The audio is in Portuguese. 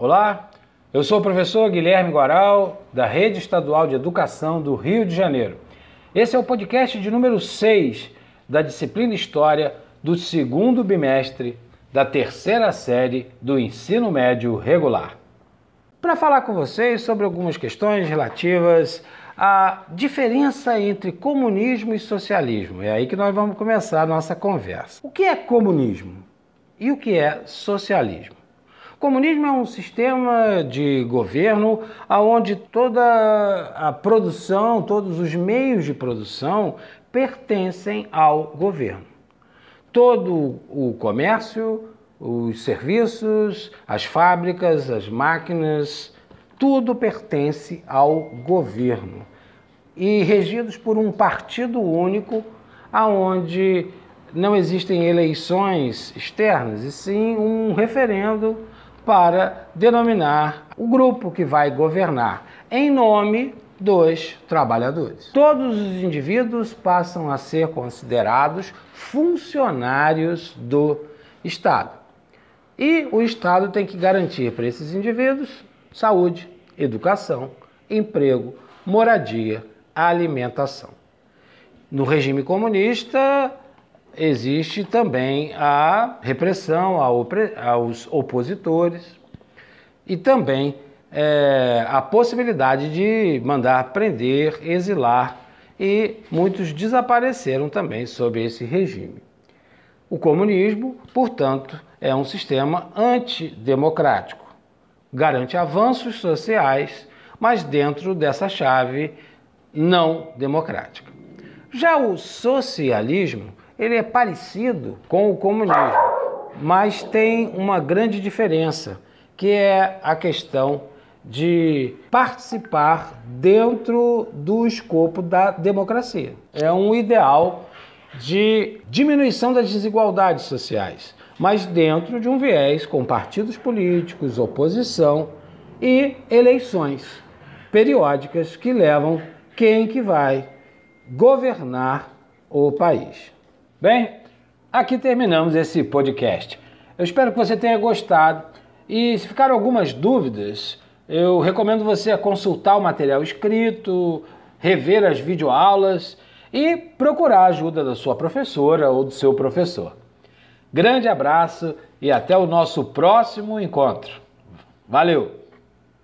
Olá, eu sou o professor Guilherme Guaral, da Rede Estadual de Educação do Rio de Janeiro. Esse é o podcast de número 6 da disciplina História do segundo bimestre da terceira série do ensino médio regular. Para falar com vocês sobre algumas questões relativas à diferença entre comunismo e socialismo. É aí que nós vamos começar a nossa conversa. O que é comunismo e o que é socialismo? Comunismo é um sistema de governo onde toda a produção, todos os meios de produção pertencem ao governo. Todo o comércio, os serviços, as fábricas, as máquinas, tudo pertence ao governo e regidos por um partido único, aonde não existem eleições externas, e sim um referendo para denominar o grupo que vai governar em nome dos trabalhadores. Todos os indivíduos passam a ser considerados funcionários do Estado. E o Estado tem que garantir para esses indivíduos saúde, educação, emprego, moradia, alimentação. No regime comunista, existe também a repressão aos opositores e também é, a possibilidade de mandar prender, exilar e muitos desapareceram também sob esse regime. O comunismo, portanto, é um sistema antidemocrático. Garante avanços sociais, mas dentro dessa chave não democrática. Já o socialismo ele é parecido com o comunismo, mas tem uma grande diferença, que é a questão de participar dentro do escopo da democracia. É um ideal de diminuição das desigualdades sociais, mas dentro de um viés com partidos políticos, oposição e eleições periódicas que levam quem que vai governar o país. Bem, aqui terminamos esse podcast. Eu espero que você tenha gostado e se ficaram algumas dúvidas, eu recomendo você consultar o material escrito, rever as videoaulas e procurar a ajuda da sua professora ou do seu professor. Grande abraço e até o nosso próximo encontro. Valeu!